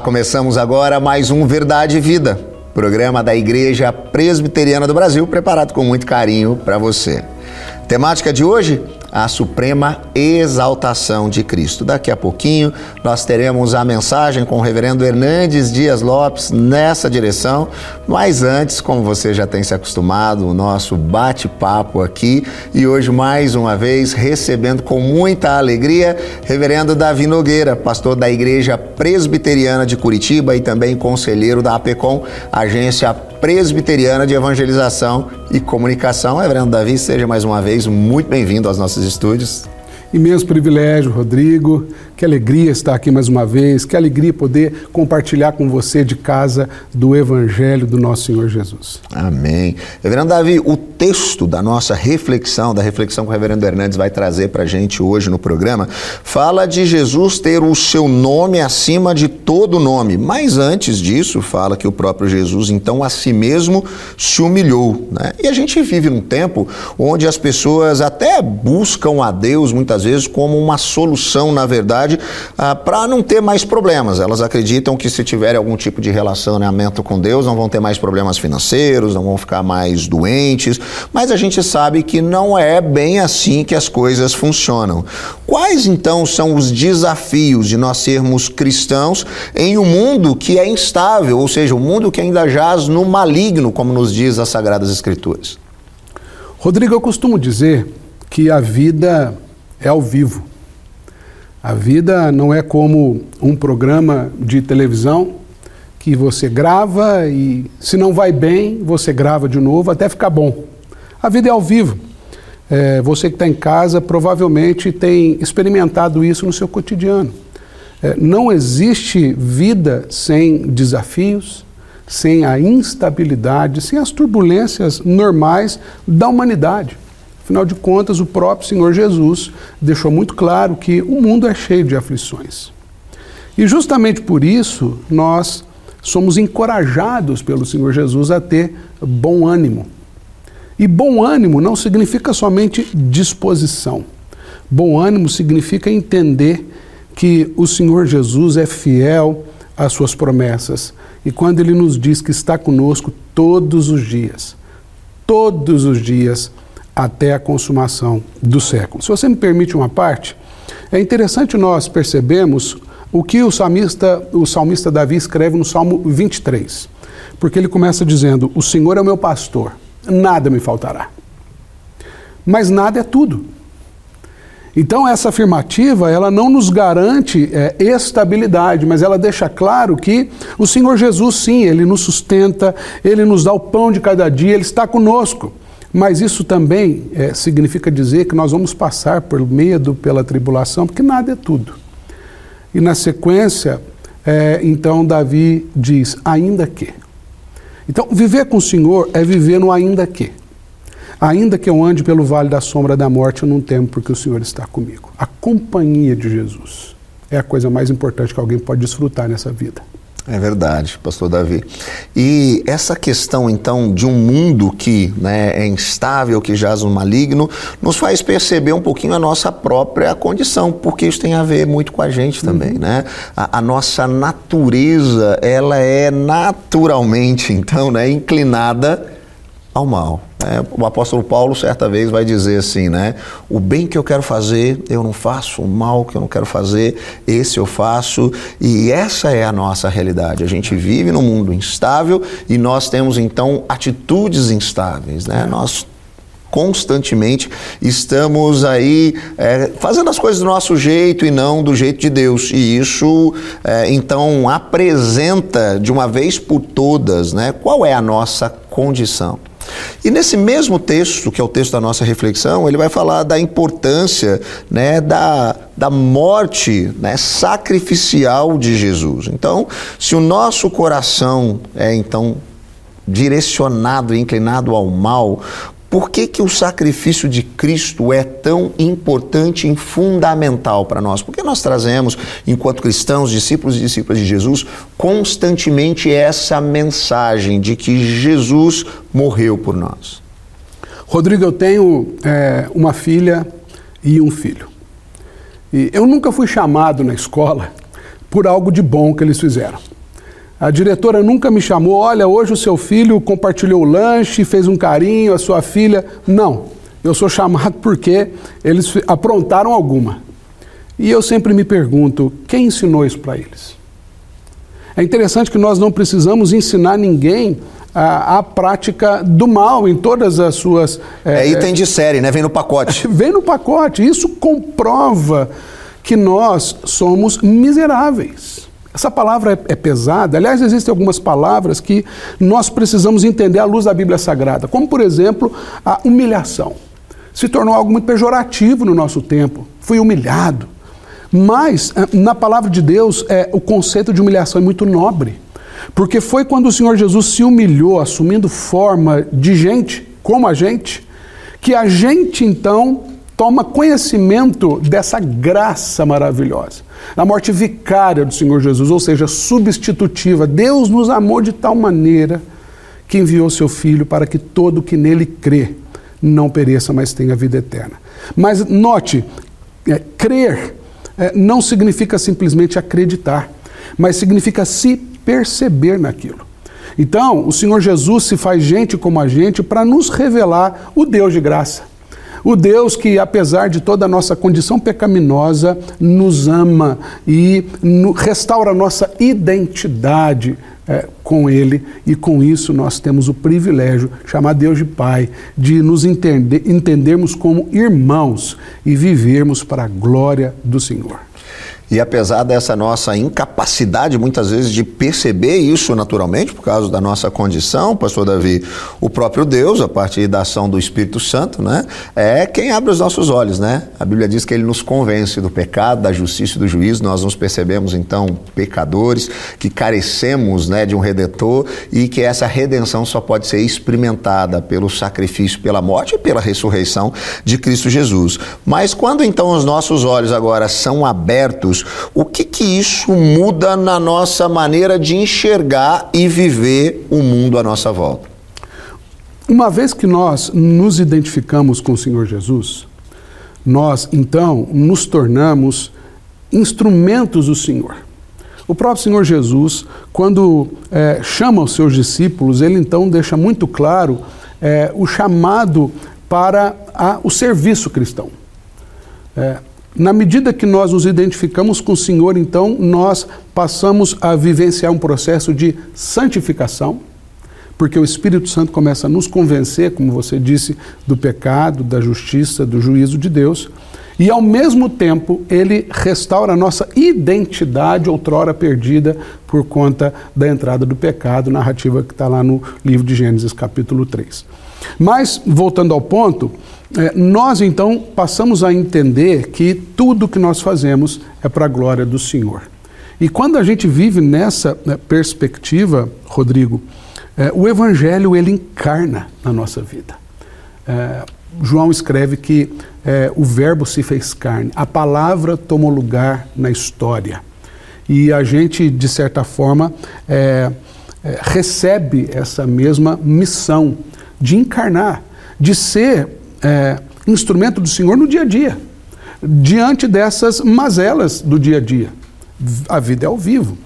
Começamos agora mais um Verdade e Vida, programa da Igreja Presbiteriana do Brasil, preparado com muito carinho para você. Temática de hoje: a suprema exaltação de Cristo. Daqui a pouquinho nós teremos a mensagem com o reverendo Hernandes Dias Lopes nessa direção, mas antes, como você já tem se acostumado, o nosso bate-papo aqui e hoje mais uma vez recebendo com muita alegria reverendo Davi Nogueira, pastor da Igreja Presbiteriana de Curitiba e também conselheiro da APECOM, agência presbiteriana de evangelização e comunicação. Reverendo Davi, seja mais uma vez muito bem-vindo aos nossos estúdios. Imenso privilégio, Rodrigo. Que alegria estar aqui mais uma vez. Que alegria poder compartilhar com você de casa do Evangelho do nosso Senhor Jesus. Amém. Reverendo Davi, o texto da nossa reflexão, da reflexão que o Reverendo Hernandes vai trazer para a gente hoje no programa, fala de Jesus ter o seu nome acima de todo nome. Mas antes disso, fala que o próprio Jesus, então, a si mesmo se humilhou. Né? E a gente vive num tempo onde as pessoas até buscam a Deus muitas vezes como uma solução, na verdade, ah, para não ter mais problemas. Elas acreditam que se tiverem algum tipo de relacionamento com Deus, não vão ter mais problemas financeiros, não vão ficar mais doentes, mas a gente sabe que não é bem assim que as coisas funcionam. Quais então são os desafios de nós sermos cristãos em um mundo que é instável, ou seja, um mundo que ainda jaz no maligno, como nos diz as Sagradas Escrituras? Rodrigo, eu costumo dizer que a vida é ao vivo. A vida não é como um programa de televisão que você grava e, se não vai bem, você grava de novo até ficar bom. A vida é ao vivo. É, você que está em casa provavelmente tem experimentado isso no seu cotidiano. É, não existe vida sem desafios, sem a instabilidade, sem as turbulências normais da humanidade. Afinal de contas, o próprio Senhor Jesus deixou muito claro que o mundo é cheio de aflições. E justamente por isso nós somos encorajados pelo Senhor Jesus a ter bom ânimo. E bom ânimo não significa somente disposição. Bom ânimo significa entender que o Senhor Jesus é fiel às suas promessas. E quando ele nos diz que está conosco todos os dias, todos os dias, até a consumação do século. Se você me permite uma parte, é interessante nós percebemos o que o salmista, o salmista Davi escreve no Salmo 23. Porque ele começa dizendo: O Senhor é o meu pastor, nada me faltará. Mas nada é tudo. Então essa afirmativa, ela não nos garante é, estabilidade, mas ela deixa claro que o Senhor Jesus, sim, ele nos sustenta, ele nos dá o pão de cada dia, ele está conosco. Mas isso também é, significa dizer que nós vamos passar por medo, pela tribulação, porque nada é tudo. E na sequência, é, então Davi diz: ainda que. Então, viver com o Senhor é viver no ainda que. Ainda que eu ande pelo vale da sombra da morte, eu não temo, porque o Senhor está comigo. A companhia de Jesus é a coisa mais importante que alguém pode desfrutar nessa vida. É verdade, pastor Davi. E essa questão, então, de um mundo que né, é instável, que jaz no maligno, nos faz perceber um pouquinho a nossa própria condição, porque isso tem a ver muito com a gente também, uhum. né? A, a, nossa natureza, ela é naturalmente, então, né, inclinada ao mal. É, o apóstolo Paulo, certa vez, vai dizer assim, né? O bem que eu quero fazer, eu não faço. O mal que eu não quero fazer, esse eu faço. E essa é a nossa realidade. A gente vive num mundo instável e nós temos, então, atitudes instáveis, né? Nós constantemente estamos aí é, fazendo as coisas do nosso jeito e não do jeito de Deus. E isso, é, então, apresenta de uma vez por todas né, qual é a nossa condição. E nesse mesmo texto, que é o texto da nossa reflexão, ele vai falar da importância né, da, da morte né, sacrificial de Jesus. Então, se o nosso coração é então direcionado e inclinado ao mal, por que, que o sacrifício de Cristo é tão importante e fundamental para nós? Porque nós trazemos, enquanto cristãos, discípulos e discípulas de Jesus, constantemente essa mensagem de que Jesus morreu por nós. Rodrigo, eu tenho é, uma filha e um filho. E eu nunca fui chamado na escola por algo de bom que eles fizeram. A diretora nunca me chamou, olha, hoje o seu filho compartilhou o lanche, fez um carinho, a sua filha. Não, eu sou chamado porque eles aprontaram alguma. E eu sempre me pergunto, quem ensinou isso para eles? É interessante que nós não precisamos ensinar ninguém a, a, prática do mal em todas as suas. É, é item de série, né? Vem no pacote. Vem no pacote. Isso comprova que nós somos miseráveis. Essa palavra é, é, pesada. Aliás, existem algumas palavras que nós precisamos entender à luz da Bíblia Sagrada, como, por exemplo, a humilhação. Se tornou algo muito pejorativo no nosso tempo. Fui humilhado. Mas, eh, na palavra de Deus, é, o conceito de humilhação é muito nobre. Porque foi quando o Senhor Jesus se humilhou, assumindo forma de gente, como a gente, que a gente então toma conhecimento dessa graça maravilhosa. Na morte vicária do Senhor Jesus, ou seja, substitutiva. Deus nos amou de tal maneira que enviou seu Filho para que todo que nele crê não pereça, mas tenha vida eterna. Mas note, é, crer é, não significa simplesmente acreditar, mas significa se perceber naquilo. Então, o Senhor Jesus se faz gente como a gente para nos revelar o Deus de graça. O Deus que, apesar de toda a nossa condição pecaminosa, nos ama e restaura a nossa identidade é, com Ele, e com isso nós temos o privilégio, chamar Deus de Pai, de nos entender, entendermos como irmãos e vivermos para a glória do Senhor. E apesar dessa nossa incapacidade, muitas vezes, de perceber isso naturalmente, por causa da nossa condição, pastor Davi, o próprio Deus, a partir da ação do Espírito Santo, né, é quem abre os nossos olhos, né? A Bíblia diz que ele nos convence do pecado, da justiça e do juízo. Nós nos percebemos, então, pecadores, que carecemos né, de um redentor e que essa redenção só pode ser experimentada pelo sacrifício, pela morte e pela ressurreição de Cristo Jesus. Mas quando então os nossos olhos agora são abertos, O que que isso muda na nossa maneira de enxergar e viver o mundo à nossa volta? Uma vez que nós nos identificamos com o Senhor Jesus, nós então nos tornamos instrumentos do Senhor. O próprio Senhor Jesus, quando é, chama os seus discípulos, ele então deixa muito claro é, o chamado para a, o serviço cristão. É, na medida que nós nos identificamos com o Senhor, então nós passamos a vivenciar um processo de santificação, porque o Espírito Santo começa a nos convencer, como você disse, do pecado, da justiça, do juízo de Deus, e ao mesmo tempo ele restaura a nossa identidade outrora perdida por conta da entrada do pecado, narrativa que está lá no livro de Gênesis, capítulo 3. Mas, voltando ao ponto, é, nós então passamos a entender que tudo que nós fazemos é para a glória do Senhor. E quando a gente vive nessa né, perspectiva, Rodrigo, é, o Evangelho ele encarna na nossa vida. É, João escreve que é, o Verbo se fez carne, a palavra tomou lugar na história. E a gente, de certa forma, é, é, recebe essa mesma missão de encarnar, de ser é, instrumento do Senhor no dia a dia, diante dessas mazelas do dia a dia. A vida é ao vivo.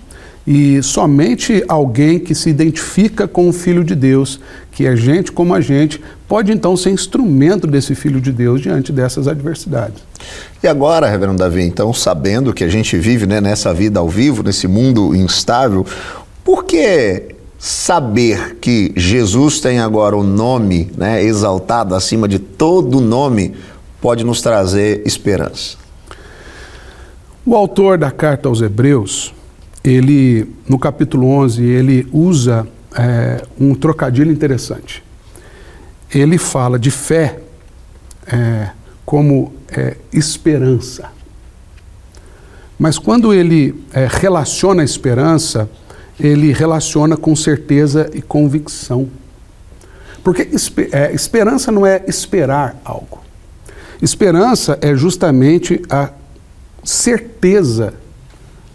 E somente alguém que se identifica com o Filho de Deus, que é gente como a gente, pode então ser instrumento desse Filho de Deus diante dessas adversidades. E agora, Reverendo Davi, então, sabendo que a gente vive né, nessa vida ao vivo, nesse mundo instável, por que saber que Jesus tem agora o nome né, exaltado acima de todo nome pode nos trazer esperança. O autor da carta aos Hebreus, ele no capítulo 11, ele usa é, um trocadilho interessante. Ele fala de fé é, como é, esperança. Mas quando ele é, relaciona a esperança, ele relaciona com certeza e convicção. Porque é, esperança não é esperar algo. Esperança é justamente a certeza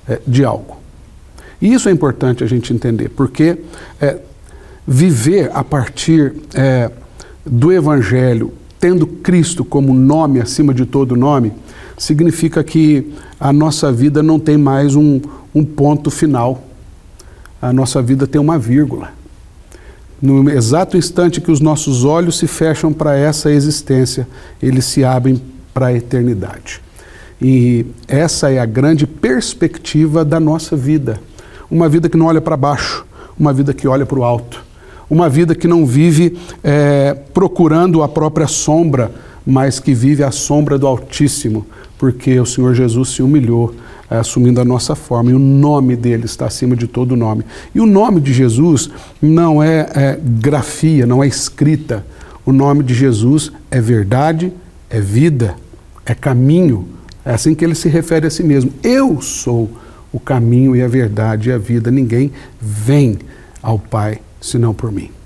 é, de algo. E isso é importante a gente entender, porque é, viver a partir é, do Evangelho, tendo Cristo como nome acima de todo nome, significa que a nossa vida não tem mais um, um ponto final. A nossa vida tem uma vírgula. No exato instante que os nossos olhos se fecham para essa existência, eles se abrem para a eternidade. E essa é a grande perspectiva da nossa vida. Uma vida que não olha para baixo, uma vida que olha para o alto. Uma vida que não vive é, procurando a própria sombra, mas que vive à sombra do Altíssimo, porque o Senhor Jesus se humilhou assumindo a nossa forma, e o nome dele está acima de todo nome. E o nome de Jesus não é, é grafia, não é escrita. O nome de Jesus é verdade, é vida, é caminho. É assim que ele se refere a si mesmo. Eu sou o caminho e a verdade e a vida. Ninguém vem ao Pai senão por mim.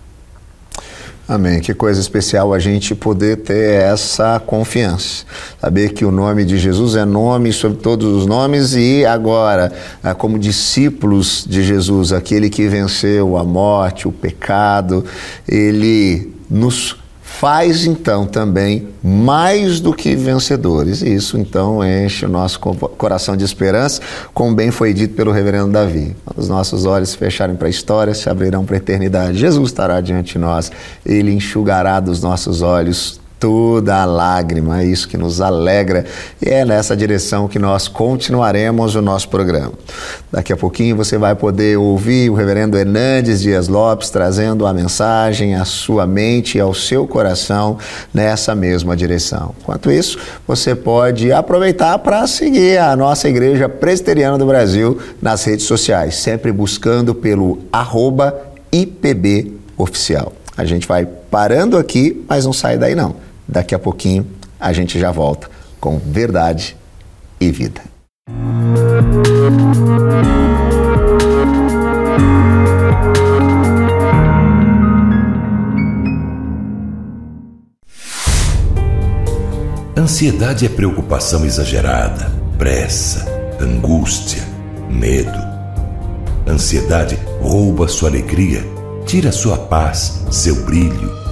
Amém. Que coisa especial a gente poder ter essa confiança. Saber que o nome de Jesus é nome sobre todos os nomes e agora, ah, como discípulos de Jesus, aquele que venceu a morte, o pecado, ele nos faz então também mais do que vencedores. E isso então enche o nosso coração de esperança, como bem foi dito pelo reverendo Davi. Quando os nossos olhos se fecharem para a história, se abrirão para a eternidade. Jesus estará diante de nós, ele enxugará dos nossos olhos toda a lágrima, é isso que nos alegra e é nessa direção que nós continuaremos o nosso programa. Daqui a pouquinho você vai poder ouvir o reverendo Hernandes Dias Lopes trazendo a mensagem à sua mente e ao seu coração nessa mesma direção. Enquanto isso, você pode aproveitar para seguir a nossa Igreja Presbiteriana do Brasil nas redes sociais, sempre buscando pelo arroba IPB Oficial. A gente vai parando aqui, mas não sai daí não. Daqui a pouquinho a gente já volta com verdade e vida. Ansiedade é preocupação exagerada, pressa, angústia, medo. Ansiedade rouba sua alegria, tira sua paz, seu brilho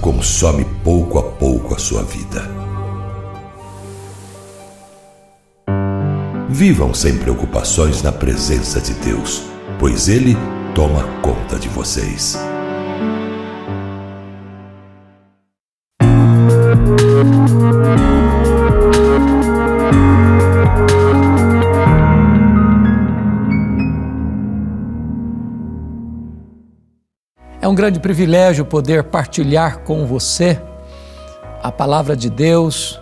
consome pouco a pouco a sua vida. Vivam sem preocupações na presença de Deus, pois Ele toma conta de vocês. Grande privilégio poder partilhar com você a palavra de Deus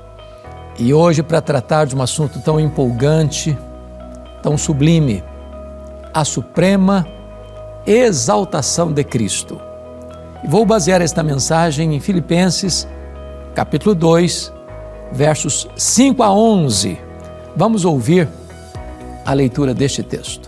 e hoje para tratar de um assunto tão empolgante, tão sublime, a suprema exaltação de Cristo. Vou basear esta mensagem em Filipenses, capítulo 2, versos 5 a 11. Vamos ouvir a leitura deste texto.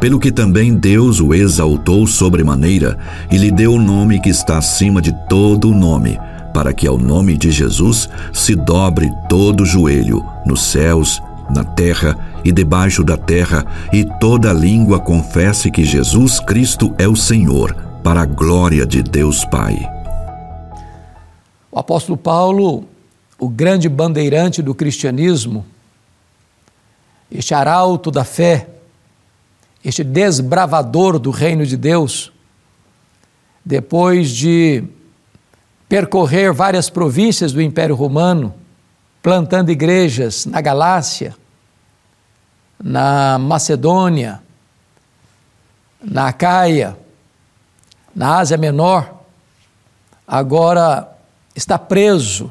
pelo que também Deus o exaltou sobremaneira e lhe deu o nome que está acima de todo o nome, para que ao nome de Jesus se dobre todo joelho, nos céus, na terra e debaixo da terra, e toda língua confesse que Jesus Cristo é o Senhor, para a glória de Deus Pai. O apóstolo Paulo, o grande bandeirante do cristianismo, este arauto da fé, este desbravador do reino de Deus, depois de percorrer várias províncias do Império Romano, plantando igrejas na Galácia, na Macedônia, na Acaia, na Ásia Menor, agora está preso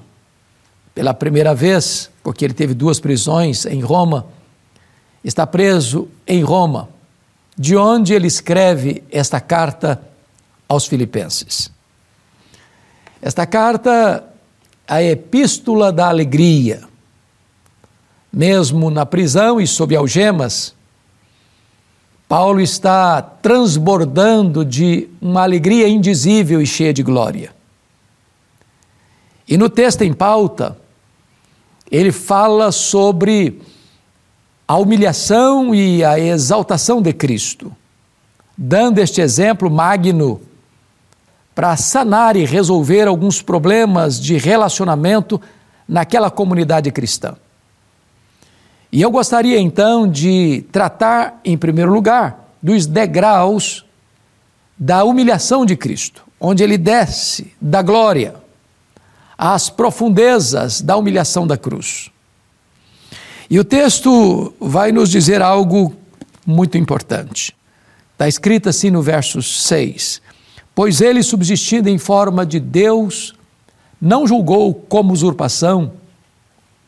pela primeira vez, porque ele teve duas prisões em Roma, está preso em Roma de onde ele escreve esta carta aos Filipenses. Esta carta, a Epístola da Alegria, mesmo na prisão e sob algemas, Paulo está transbordando de uma alegria indizível e cheia de glória. E no texto em pauta, ele fala sobre a humilhação e a exaltação de Cristo, dando este exemplo magno para sanar e resolver alguns problemas de relacionamento naquela comunidade cristã. E eu gostaria então de tratar, em primeiro lugar, dos degraus da humilhação de Cristo, onde ele desce da glória às profundezas da humilhação da cruz. E o texto vai nos dizer algo muito importante. Está escrito assim no verso 6: Pois ele, subsistindo em forma de Deus, não julgou como usurpação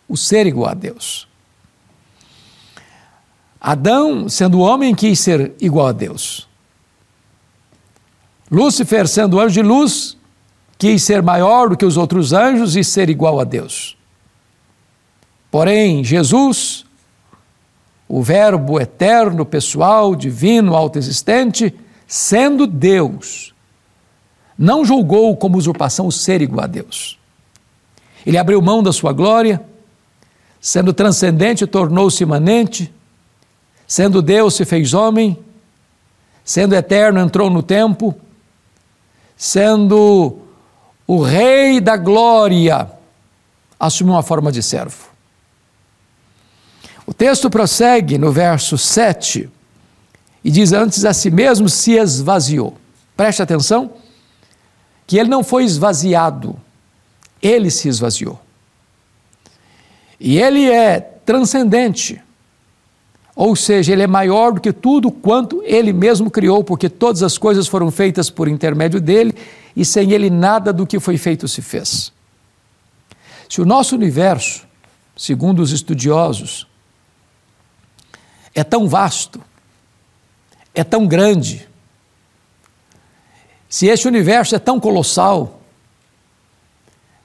o ser igual a Deus. Adão, sendo homem, quis ser igual a Deus. Lúcifer, sendo anjo de luz, quis ser maior do que os outros anjos e ser igual a Deus. Porém, Jesus, o Verbo eterno, pessoal, divino, autoexistente, sendo Deus, não julgou como usurpação o ser igual a Deus. Ele abriu mão da sua glória, sendo transcendente, tornou-se imanente, sendo Deus, se fez homem, sendo eterno, entrou no tempo, sendo o Rei da glória, assumiu uma forma de servo. O texto prossegue no verso 7 e diz: Antes a si mesmo se esvaziou. Preste atenção que ele não foi esvaziado, ele se esvaziou. E ele é transcendente, ou seja, ele é maior do que tudo quanto ele mesmo criou, porque todas as coisas foram feitas por intermédio dele e sem ele nada do que foi feito se fez. Se o nosso universo, segundo os estudiosos, é tão vasto, é tão grande, se este universo é tão colossal,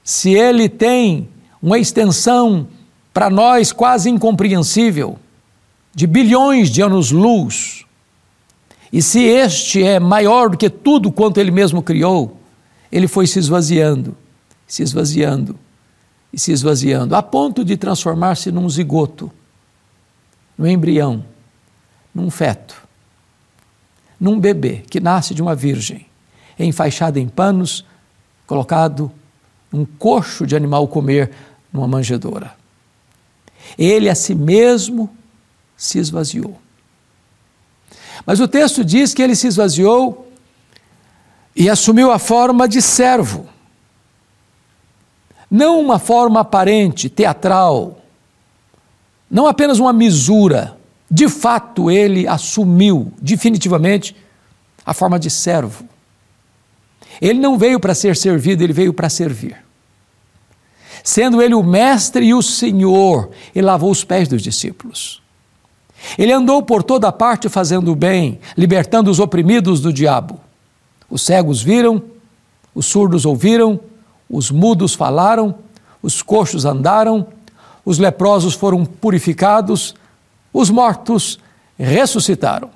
se ele tem uma extensão para nós quase incompreensível, de bilhões de anos-luz, e se este é maior do que tudo quanto ele mesmo criou, ele foi se esvaziando, se esvaziando e se esvaziando, a ponto de transformar-se num zigoto, num embrião, num feto, num bebê que nasce de uma virgem enfaixado em panos, colocado um coxo de animal comer numa manjedoura. Ele a si mesmo se esvaziou. Mas o texto diz que ele se esvaziou e assumiu a forma de servo. Não uma forma aparente, teatral, não apenas uma misura. De fato, ele assumiu definitivamente a forma de servo. Ele não veio para ser servido, ele veio para servir. Sendo ele o mestre e o senhor, ele lavou os pés dos discípulos. Ele andou por toda parte fazendo o bem, libertando os oprimidos do diabo. Os cegos viram, os surdos ouviram, os mudos falaram, os coxos andaram, os leprosos foram purificados, os mortos ressuscitaram.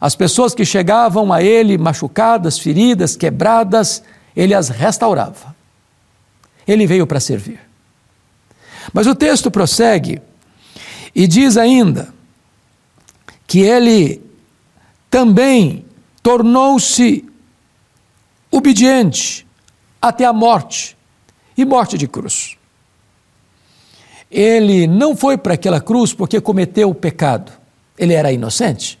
As pessoas que chegavam a ele machucadas, feridas, quebradas, ele as restaurava. Ele veio para servir. Mas o texto prossegue e diz ainda que ele também tornou-se obediente até a morte e morte de cruz. Ele não foi para aquela cruz porque cometeu o pecado, ele era inocente.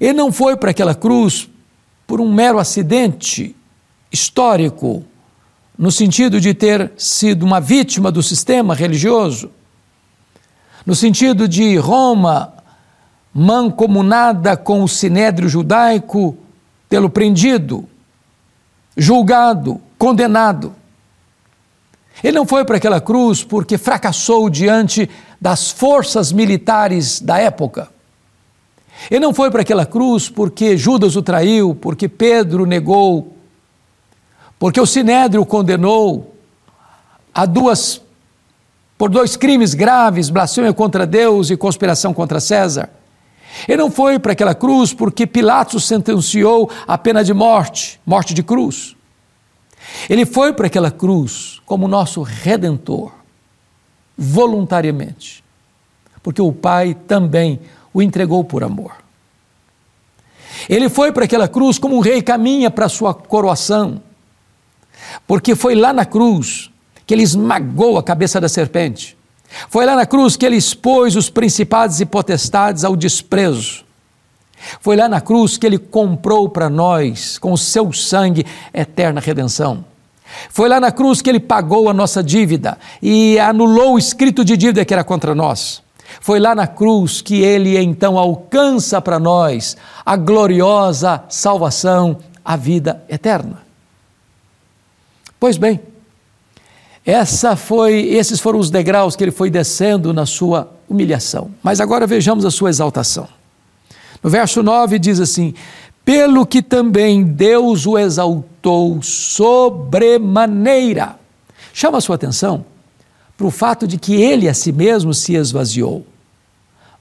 Ele não foi para aquela cruz por um mero acidente histórico, no sentido de ter sido uma vítima do sistema religioso, no sentido de Roma mancomunada com o sinédrio judaico, tê-lo prendido, julgado, condenado. Ele não foi para aquela cruz porque fracassou diante das forças militares da época. Ele não foi para aquela cruz porque Judas o traiu, porque Pedro negou, porque o Sinédrio o condenou a duas por dois crimes graves, blasfêmia contra Deus e conspiração contra César. Ele não foi para aquela cruz porque Pilatos sentenciou a pena de morte, morte de cruz. Ele foi para aquela cruz como nosso redentor, voluntariamente, porque o Pai também o entregou por amor. Ele foi para aquela cruz como um rei caminha para a sua coroação, porque foi lá na cruz que ele esmagou a cabeça da serpente. Foi lá na cruz que ele expôs os principados e potestades ao desprezo. Foi lá na cruz que ele comprou para nós, com o seu sangue, eterna redenção. Foi lá na cruz que ele pagou a nossa dívida e anulou o escrito de dívida que era contra nós. Foi lá na cruz que ele então alcança para nós a gloriosa salvação, a vida eterna. Pois bem, essa foi, esses foram os degraus que ele foi descendo na sua humilhação. Mas agora vejamos a sua exaltação. No verso 9 diz assim: Pelo que também Deus o exaltou sobremaneira. Chama a sua atenção para o fato de que ele a si mesmo se esvaziou.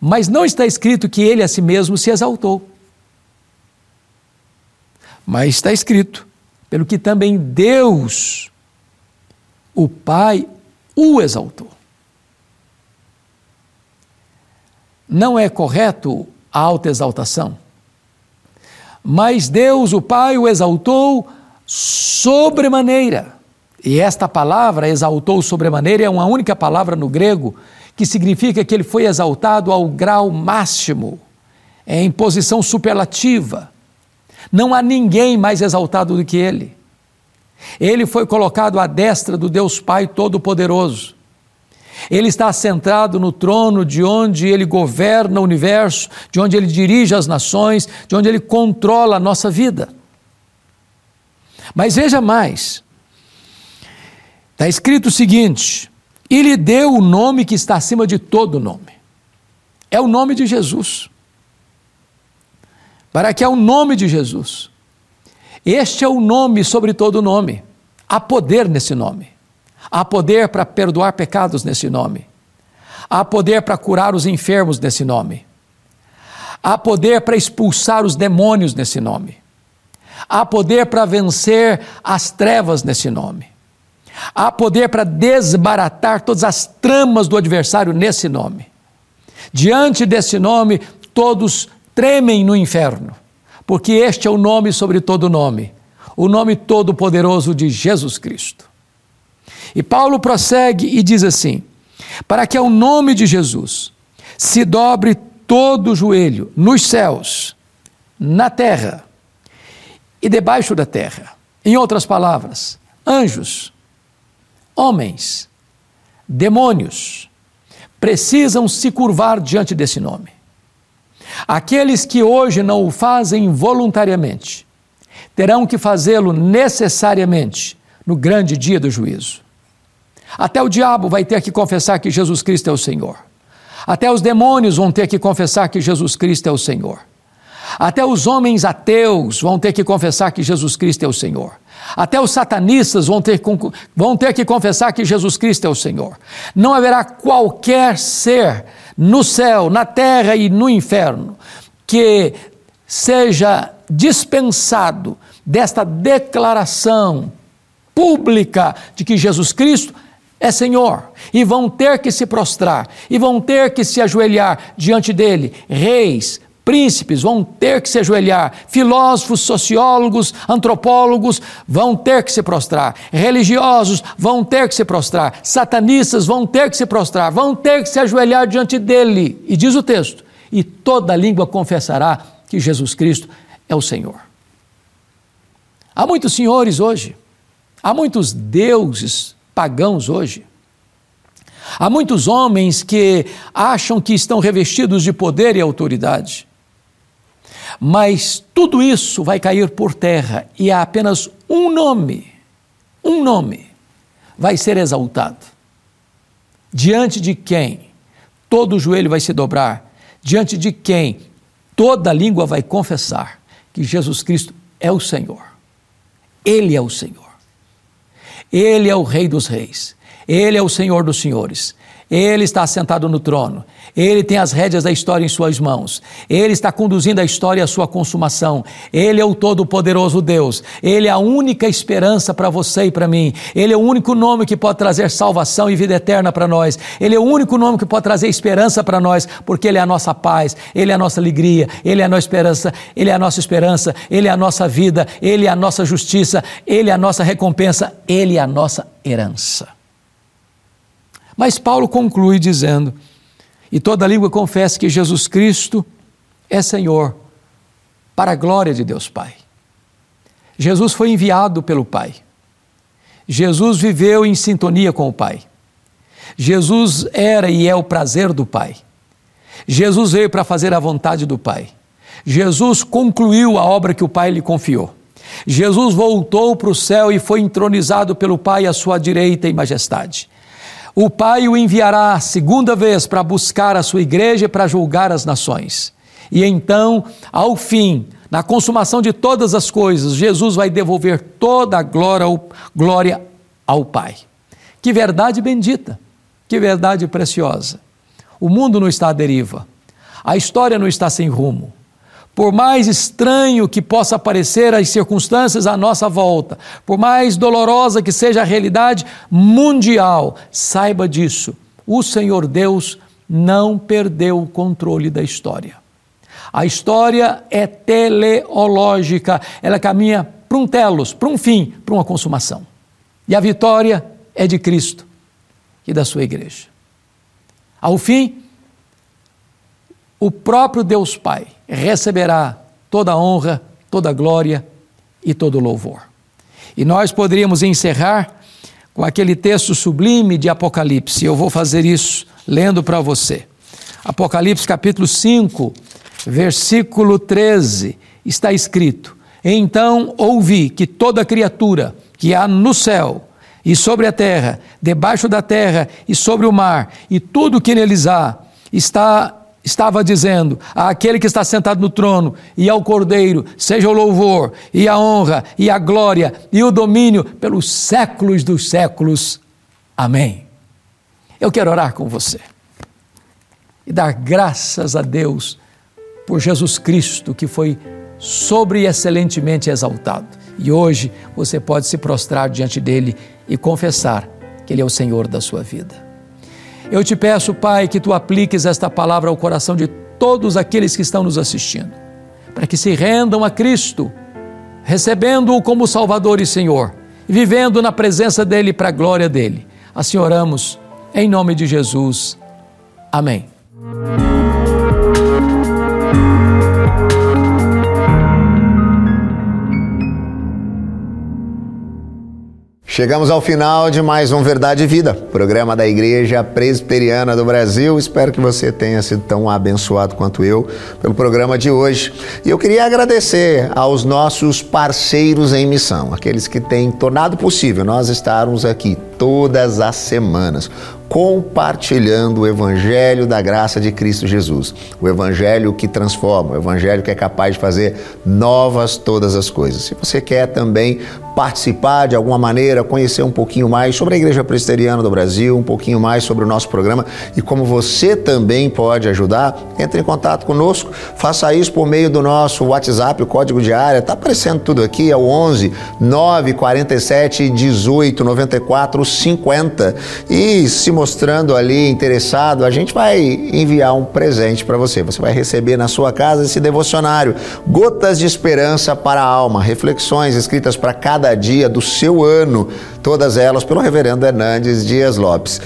Mas não está escrito que ele a si mesmo se exaltou. Mas está escrito, pelo que também Deus o Pai o exaltou. Não é correto alta exaltação, mas Deus, o Pai, o exaltou sobremaneira. E esta palavra, exaltou sobremaneira, é uma única palavra no grego que significa que ele foi exaltado ao grau máximo, é em posição superlativa. Não há ninguém mais exaltado do que ele. Ele foi colocado à destra do Deus Pai Todo-Poderoso. Ele está assentado no trono de onde ele governa o universo, de onde ele dirige as nações, de onde ele controla a nossa vida. Mas veja mais: está escrito o seguinte: e lhe deu o nome que está acima de todo nome. É o nome de Jesus. Para que é o nome de Jesus este é o nome sobre todo nome. Há poder nesse nome. Há poder para perdoar pecados nesse nome. Há poder para curar os enfermos nesse nome. Há poder para expulsar os demônios nesse nome. Há poder para vencer as trevas nesse nome. Há poder para desbaratar todas as tramas do adversário nesse nome. Diante desse nome, todos tremem no inferno porque este é o nome sobre todo nome, o nome todo-poderoso de Jesus Cristo. E Paulo prossegue e diz assim: para que ao nome de Jesus se dobre todo o joelho nos céus, na terra e debaixo da terra. Em outras palavras, anjos, homens, demônios precisam se curvar diante desse nome. Aqueles que hoje não o fazem voluntariamente terão que fazê-lo necessariamente no grande dia do juízo. Até o diabo vai ter que confessar que Jesus Cristo é o Senhor. Até os demônios vão ter que confessar que Jesus Cristo é o Senhor. Até os homens ateus vão ter que confessar que Jesus Cristo é o Senhor. Até os satanistas vão ter, vão ter que confessar que Jesus Cristo é o Senhor. Não haverá qualquer ser no céu, na terra e no inferno que seja dispensado desta declaração pública de que Jesus Cristo é Senhor, e vão ter que se prostrar, e vão ter que se ajoelhar diante dele, reis, príncipes vão ter que se ajoelhar, filósofos, sociólogos, antropólogos vão ter que se prostrar, religiosos vão ter que se prostrar, satanistas vão ter que se prostrar, vão ter que se ajoelhar diante dele. E diz o texto: e toda língua confessará que Jesus Cristo é o Senhor. Há muitos senhores hoje, há muitos deuses pagãos hoje Há muitos homens que acham que estão revestidos de poder e autoridade. Mas tudo isso vai cair por terra e há apenas um nome, um nome vai ser exaltado. Diante de quem todo joelho vai se dobrar, diante de quem toda língua vai confessar que Jesus Cristo é o Senhor. Ele é o Senhor. Ele é o Rei dos Reis. Ele é o Senhor dos Senhores. Ele está sentado no trono. Ele tem as rédeas da história em suas mãos. Ele está conduzindo a história à sua consumação. Ele é o todo-poderoso Deus. Ele é a única esperança para você e para mim. Ele é o único nome que pode trazer salvação e vida eterna para nós. Ele é o único nome que pode trazer esperança para nós, porque ele é a nossa paz, ele é a nossa alegria, ele é a nossa esperança, ele é a nossa esperança, ele é a nossa vida, ele é a nossa justiça, ele é a nossa recompensa, ele é a nossa herança. Mas Paulo conclui dizendo: E toda língua confessa que Jesus Cristo é Senhor, para a glória de Deus Pai. Jesus foi enviado pelo Pai. Jesus viveu em sintonia com o Pai. Jesus era e é o prazer do Pai. Jesus veio para fazer a vontade do Pai. Jesus concluiu a obra que o Pai lhe confiou. Jesus voltou para o céu e foi entronizado pelo Pai à sua direita em majestade. O Pai o enviará segunda vez para buscar a sua igreja e para julgar as nações. E então, ao fim, na consumação de todas as coisas, Jesus vai devolver toda a glória, glória ao Pai. Que verdade bendita, que verdade preciosa. O mundo não está à deriva, a história não está sem rumo. Por mais estranho que possa parecer as circunstâncias à nossa volta, por mais dolorosa que seja a realidade mundial, saiba disso. O Senhor Deus não perdeu o controle da história. A história é teleológica, ela caminha para um telos, para um fim, para uma consumação. E a vitória é de Cristo e da sua igreja. Ao fim, o próprio Deus Pai receberá toda a honra, toda a glória e todo o louvor. E nós poderíamos encerrar com aquele texto sublime de Apocalipse. Eu vou fazer isso lendo para você. Apocalipse capítulo 5, versículo 13, está escrito: Então ouvi que toda criatura que há no céu e sobre a terra, debaixo da terra e sobre o mar, e tudo que neles há, está estava dizendo àquele que está sentado no trono e ao Cordeiro, seja o louvor e a honra e a glória e o domínio pelos séculos dos séculos. Amém. Eu quero orar com você e dar graças a Deus por Jesus Cristo que foi sobre excelentemente exaltado. E hoje você pode se prostrar diante dele e confessar que ele é o Senhor da sua vida. Eu te peço, Pai, que tu apliques esta palavra ao coração de todos aqueles que estão nos assistindo, para que se rendam a Cristo, recebendo-o como Salvador e Senhor, vivendo na presença dEle para a glória dEle. Assim oramos, em nome de Jesus. Amém. Chegamos ao final de mais um Verdade e Vida, programa da Igreja Presbiteriana do Brasil. Espero que você tenha sido tão abençoado quanto eu pelo programa de hoje. E eu queria agradecer aos nossos parceiros em missão, aqueles que têm tornado possível nós estarmos aqui todas as semanas compartilhando o Evangelho da graça de Cristo Jesus. O Evangelho que transforma, o Evangelho que é capaz de fazer novas todas as coisas. Se você quer também participar de alguma maneira, conhecer um pouquinho mais sobre a Igreja Presbiteriana do Brasil, um pouquinho mais sobre o nosso programa e como você também pode ajudar, entre em contato conosco. Faça isso por meio do nosso WhatsApp, o código de área. Está aparecendo tudo aqui, é o 11 947 18 94 50. E se mostrando ali interessado, a gente vai enviar um presente para você. Você vai receber na sua casa esse devocionário, Gotas de Esperança para a Alma, reflexões escritas para cada dia do seu ano, todas elas pelo reverendo Hernandes Dias Lopes.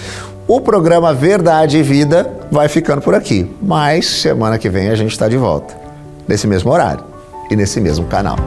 O programa Verdade e Vida vai ficando por aqui, mas semana que vem a gente está de volta, nesse mesmo horário e nesse mesmo canal.